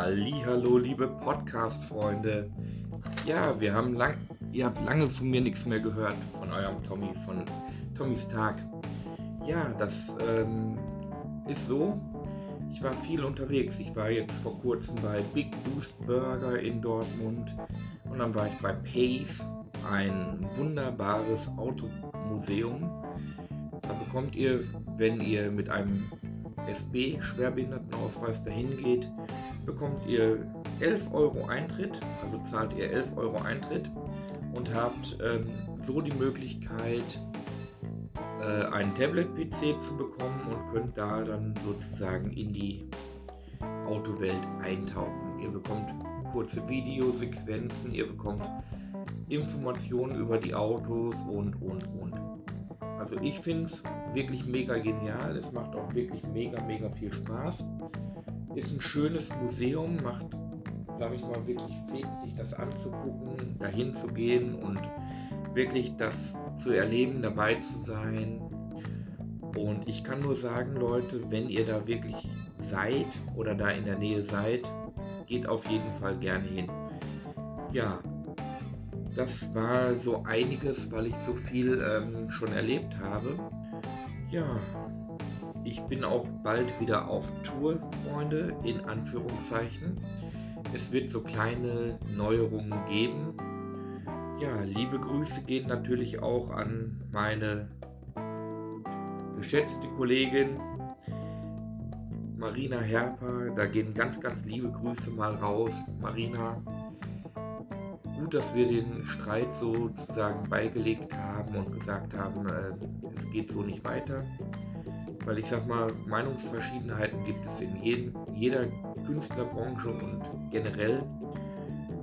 hallo, liebe Podcast-Freunde. Ja, wir haben lang, ihr habt lange von mir nichts mehr gehört, von eurem Tommy, von Tommys Tag. Ja, das ähm, ist so. Ich war viel unterwegs. Ich war jetzt vor kurzem bei Big Boost Burger in Dortmund und dann war ich bei Pace, ein wunderbares Automuseum. Da bekommt ihr, wenn ihr mit einem SB-Schwerbehindertenausweis dahin geht, bekommt ihr 11 Euro Eintritt, also zahlt ihr 11 Euro Eintritt und habt ähm, so die Möglichkeit, äh, einen Tablet-PC zu bekommen und könnt da dann sozusagen in die Autowelt eintauchen. Ihr bekommt kurze Videosequenzen, ihr bekommt Informationen über die Autos und, und, und. Also ich finde es wirklich mega genial. Es macht auch wirklich mega, mega viel Spaß. Ist ein schönes Museum, macht, sage ich mal, wirklich fähig, sich das anzugucken, dahin zu gehen und wirklich das zu erleben, dabei zu sein. Und ich kann nur sagen, Leute, wenn ihr da wirklich seid oder da in der Nähe seid, geht auf jeden Fall gerne hin. Ja, das war so einiges, weil ich so viel ähm, schon erlebt habe. Ja, ich bin auch bald wieder auf Tour, Freunde, in Anführungszeichen. Es wird so kleine Neuerungen geben. Ja, liebe Grüße gehen natürlich auch an meine geschätzte Kollegin Marina Herper. Da gehen ganz, ganz liebe Grüße mal raus. Marina, gut, dass wir den Streit sozusagen beigelegt haben und gesagt haben, äh, es geht so nicht weiter. Weil ich sag mal, Meinungsverschiedenheiten gibt es in jedem, jeder Künstlerbranche und generell.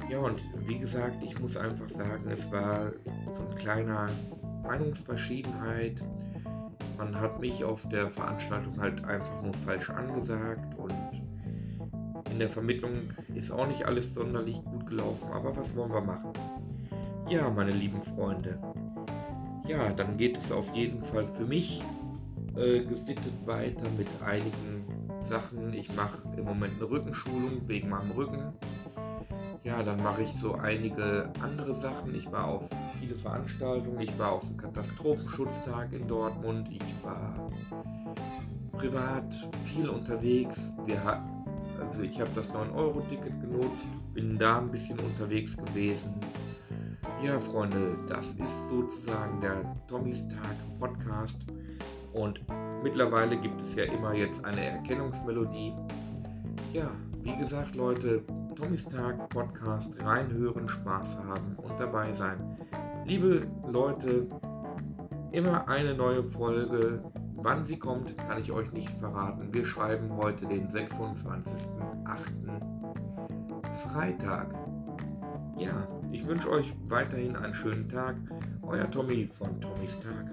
Ja, und wie gesagt, ich muss einfach sagen, es war so ein kleiner Meinungsverschiedenheit. Man hat mich auf der Veranstaltung halt einfach nur falsch angesagt und in der Vermittlung ist auch nicht alles sonderlich gut gelaufen, aber was wollen wir machen? Ja, meine lieben Freunde. Ja, dann geht es auf jeden Fall für mich äh, gesittet weiter mit einigen Sachen. Ich mache im Moment eine Rückenschulung wegen meinem Rücken. Ja, dann mache ich so einige andere Sachen. Ich war auf viele Veranstaltungen. Ich war auf dem Katastrophenschutztag in Dortmund. Ich war privat viel unterwegs. Wir also ich habe das 9-Euro-Ticket genutzt, bin da ein bisschen unterwegs gewesen. Ja, Freunde, das ist sozusagen der Tommys Tag Podcast. Und mittlerweile gibt es ja immer jetzt eine Erkennungsmelodie. Ja, wie gesagt, Leute, Tommys Tag Podcast reinhören, Spaß haben und dabei sein. Liebe Leute, immer eine neue Folge Wann sie kommt, kann ich euch nicht verraten. Wir schreiben heute den 26.08. Freitag. Ja, ich wünsche euch weiterhin einen schönen Tag. Euer Tommy von Tommys Tag.